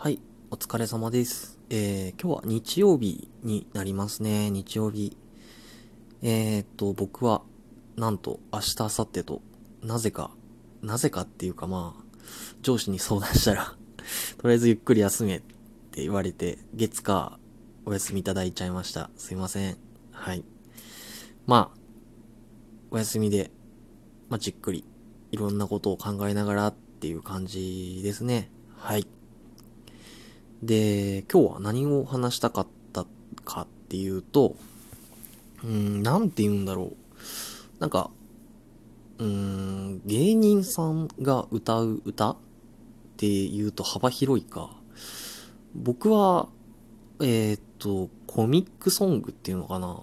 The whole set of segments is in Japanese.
はい、お疲れ様です。えー、今日は日曜日になりますね、日曜日。えー、っと、僕は、なんと、明日、明後日と、なぜか、なぜかっていうかまあ、上司に相談したら とりあえずゆっくり休めって言われて、月か、お休みいただいちゃいました。すいません。はい。まあ、お休みで、まあ、じっくり、いろんなことを考えながらっていう感じですね。はい。で、今日は何を話したかったかっていうと、うん、なんて言うんだろう。なんか、うん、芸人さんが歌う歌って言うと幅広いか。僕は、えっ、と、コミックソングっていうのかなっ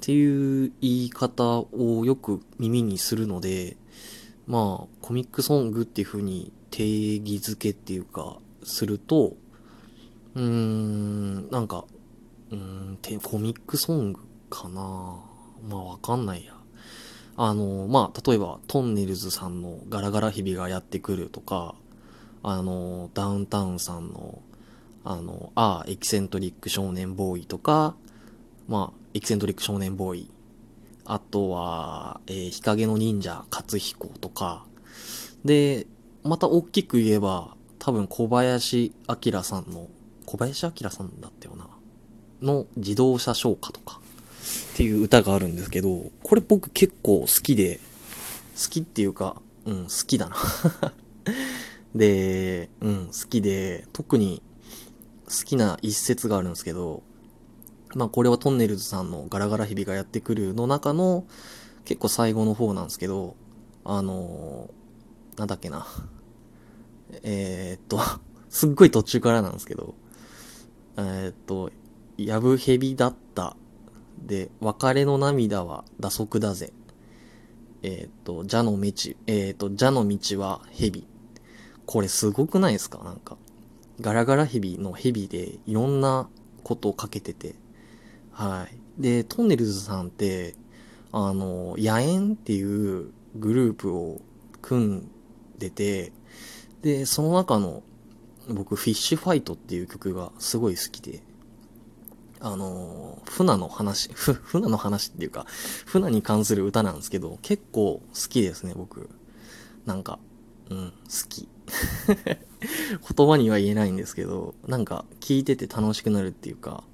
ていう言い方をよく耳にするので、まあ、コミックソングっていう風に定義づけっていうか、すると、うーん、なんか、うーん、てコミックソングかなまあわかんないや。あの、まあ、例えば、トンネルズさんのガラガラ日々がやってくるとか、あの、ダウンタウンさんの、あの、ああ、エキセントリック少年ボーイとか、まあ、エキセントリック少年ボーイ。あとは、えー、日陰の忍者、勝彦とか。で、また大きく言えば、多分小林明さんの小林明さんだったよな。の自動車唱歌とかっていう歌があるんですけど、これ僕結構好きで、好きっていうか、うん、好きだな で、うん、好きで、特に好きな一節があるんですけど、まあこれはトンネルズさんのガラガラ日々がやってくるの中の結構最後の方なんですけど、あのー、なんだっけな。えー、っと、すっごい途中からなんですけど、えー、っと、やぶへびだった。で、別れの涙は打足だぜ。えー、っと、蛇の道、えー、っと、蛇の道は蛇。これすごくないですか？なんか。ガラガラヘビのヘビでいろんなことをかけてて。はい。で、トンネルズさんって、あの、野縁っていうグループを組んでて、で、その中の僕、フィッシュファイトっていう曲がすごい好きで、あの、船の話、ふ、船の話っていうか、船に関する歌なんですけど、結構好きですね、僕。なんか、うん、好き。言葉には言えないんですけど、なんか聞いてて楽しくなるっていうか、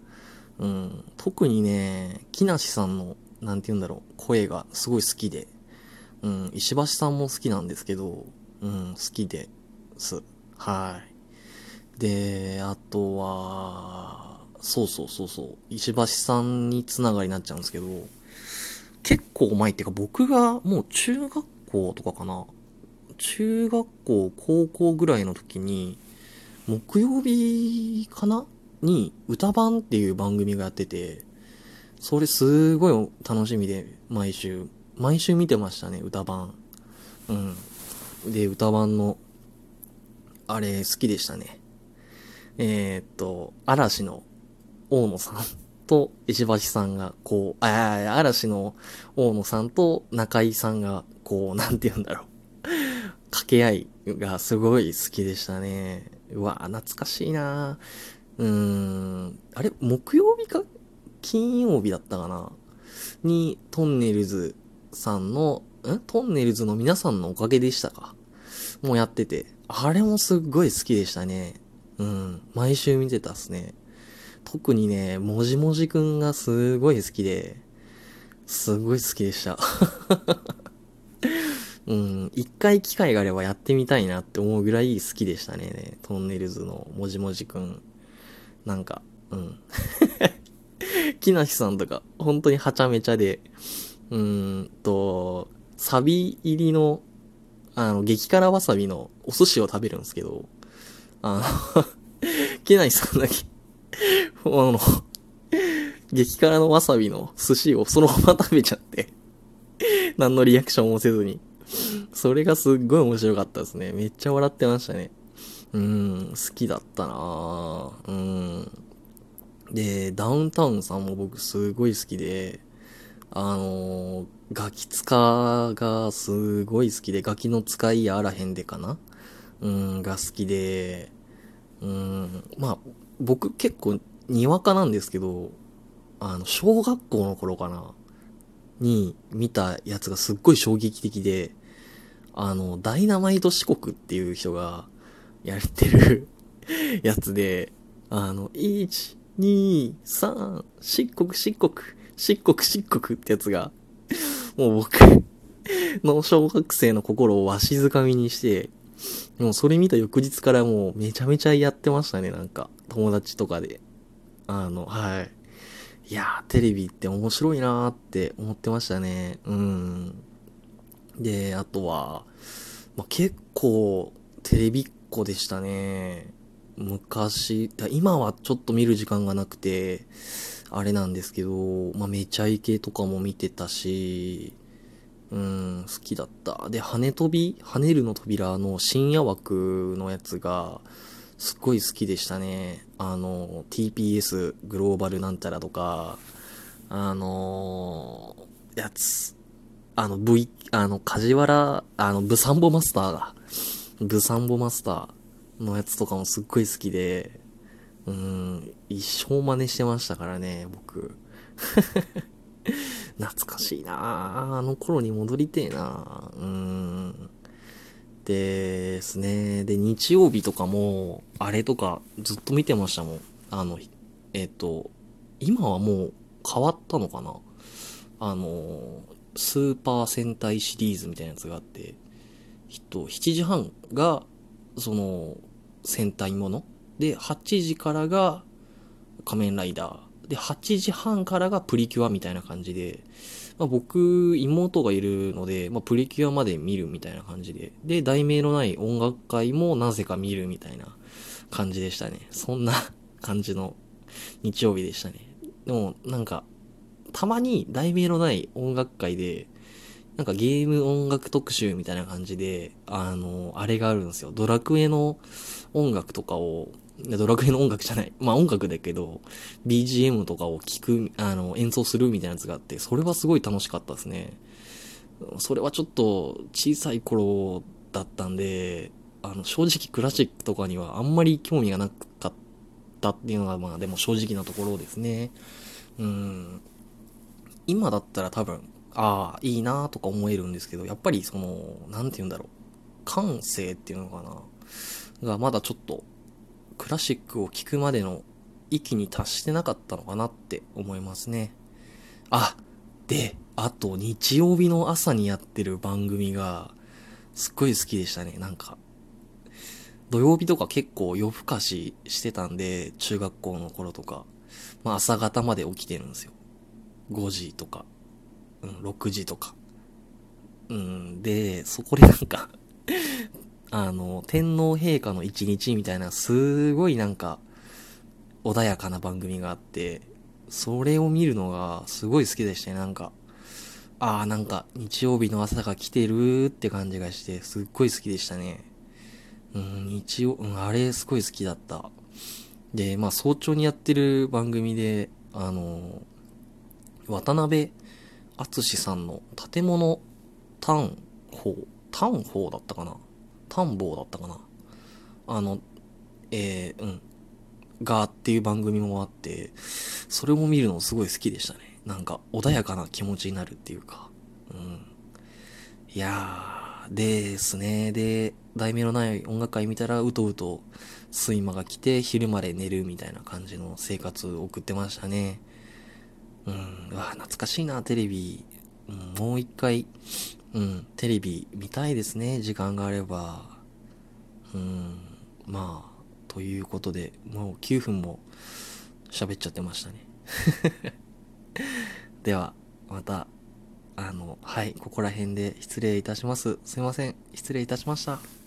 うん、特にね、木梨さんの、なんて言うんだろう、声がすごい好きで、うん、石橋さんも好きなんですけど、うん、好きです。はい。で、あとは、そうそうそうそう、石橋さんにつながりになっちゃうんですけど、結構前っていうか僕がもう中学校とかかな。中学校、高校ぐらいの時に、木曜日かなに歌番っていう番組がやってて、それすごい楽しみで、毎週。毎週見てましたね、歌番。うん。で、歌番の、あれ好きでしたね。えー、っと、嵐の大野さんと石橋さんが、こう、ああ嵐の大野さんと中井さんが、こう、なんて言うんだろう。掛け合いがすごい好きでしたね。うわ、懐かしいなうーん。あれ、木曜日か？金曜日だったかな？に、トンネルズさんの、ん？トンネルズの皆さんのおかげでしたか？もうやってて。あれもすっごい好きでしたね。うん。毎週見てたっすね。特にね、もじもじくんがすごい好きで、すごい好きでした。うん。一回機会があればやってみたいなって思うぐらい好きでしたね。トンネルズのもじもじくん。なんか、うん。木梨さんとか、本当にはちゃめちゃで、うーんと、サビ入りの、あの、激辛わさびのお寿司を食べるんですけど、あのけないさんだけあの、激辛のわさびの寿司をそのまま食べちゃって何のリアクションもせずに。それがすっごい面白かったですね。めっちゃ笑ってましたね。うん、好きだったなうん。で、ダウンタウンさんも僕すごい好きで、あのー、ガキ使がすごい好きで、ガキの使いやあらへんでかなうん、が好きで、うん、まあ、僕結構、にわかなんですけど、あの、小学校の頃かな、に見たやつがすっごい衝撃的で、あの、ダイナマイト四国っていう人がやってる やつで、あの、1、2、3、漆黒漆黒、漆黒漆黒ってやつが、もう僕の小学生の心をわしづかみにして、もうそれ見た翌日からもうめちゃめちゃやってましたね、なんか。友達とかで。あの、はい。いやー、テレビって面白いなーって思ってましたね。うん。で、あとは、まあ、結構、テレビっ子でしたね。昔、今はちょっと見る時間がなくて、あれなんですけど、まあ、めちゃイケとかも見てたし、うん、好きだった。で、羽飛び、跳ねるの扉の深夜枠のやつが、すっごい好きでしたね。あの、TPS グローバルなんたらとか、あのー、やつ、あの V、あの、梶原、あの、ブサンボマスターが、ブサンボマスターのやつとかもすっごい好きで、うん、一生真似してましたからね、僕。懐かしいなあの頃に戻りてえなうん。ですね。で、日曜日とかも、あれとかずっと見てましたもん。あの、えっ、と、今はもう変わったのかなあの、スーパー戦隊シリーズみたいなやつがあって、きっと7時半が、その、戦隊もの？で、8時からが仮面ライダー。で、8時半からがプリキュアみたいな感じで、まあ、僕、妹がいるので、まあ、プリキュアまで見るみたいな感じで。で、題名のない音楽会もなぜか見るみたいな感じでしたね。そんな感じの日曜日でしたね。でも、なんか、たまに題名のない音楽会で、なんかゲーム音楽特集みたいな感じで、あの、あれがあるんですよ。ドラクエの音楽とかをドラクエの音楽じゃない。まあ音楽だけど、BGM とかを聴く、あの、演奏するみたいなやつがあって、それはすごい楽しかったですね。それはちょっと小さい頃だったんで、あの、正直クラシックとかにはあんまり興味がなかったっていうのが、まあでも正直なところですね。うん。今だったら多分、ああ、いいなとか思えるんですけど、やっぱりその、なんて言うんだろう。感性っていうのかな。がまだちょっとクラシックを聴くまでの域に達してなかったのかなって思いますね。あ、で、あと日曜日の朝にやってる番組がすっごい好きでしたね。なんか、土曜日とか結構夜更かししてたんで、中学校の頃とか、まあ朝方まで起きてるんですよ。5時とか、うん、6時とか。うん、で、そこでなんかあの、天皇陛下の一日みたいな、すごいなんか、穏やかな番組があって、それを見るのがすごい好きでしたね、なんか。ああ、なんか、日曜日の朝が来てるって感じがして、すっごい好きでしたね。うん、日曜、うん、あれすごい好きだった。で、まあ、早朝にやってる番組で、あの、渡辺淳さんの建物単法、単法だったかな探訪だったかなあの、えー、うん。がっていう番組もあって、それも見るのすごい好きでしたね。なんか穏やかな気持ちになるっていうか。うん。いやー、ですね。で、題名のない音楽会見たら、うとうと睡魔が来て、昼まで寝るみたいな感じの生活を送ってましたね。うん、うわ、懐かしいな、テレビ。うん、もう一回、うん、テレビ見たいですね、時間があれば。うん、まあ、ということで、もう9分も喋っちゃってましたね。では、また、あの、はい、ここら辺で失礼いたします。すいません。失礼いたしました。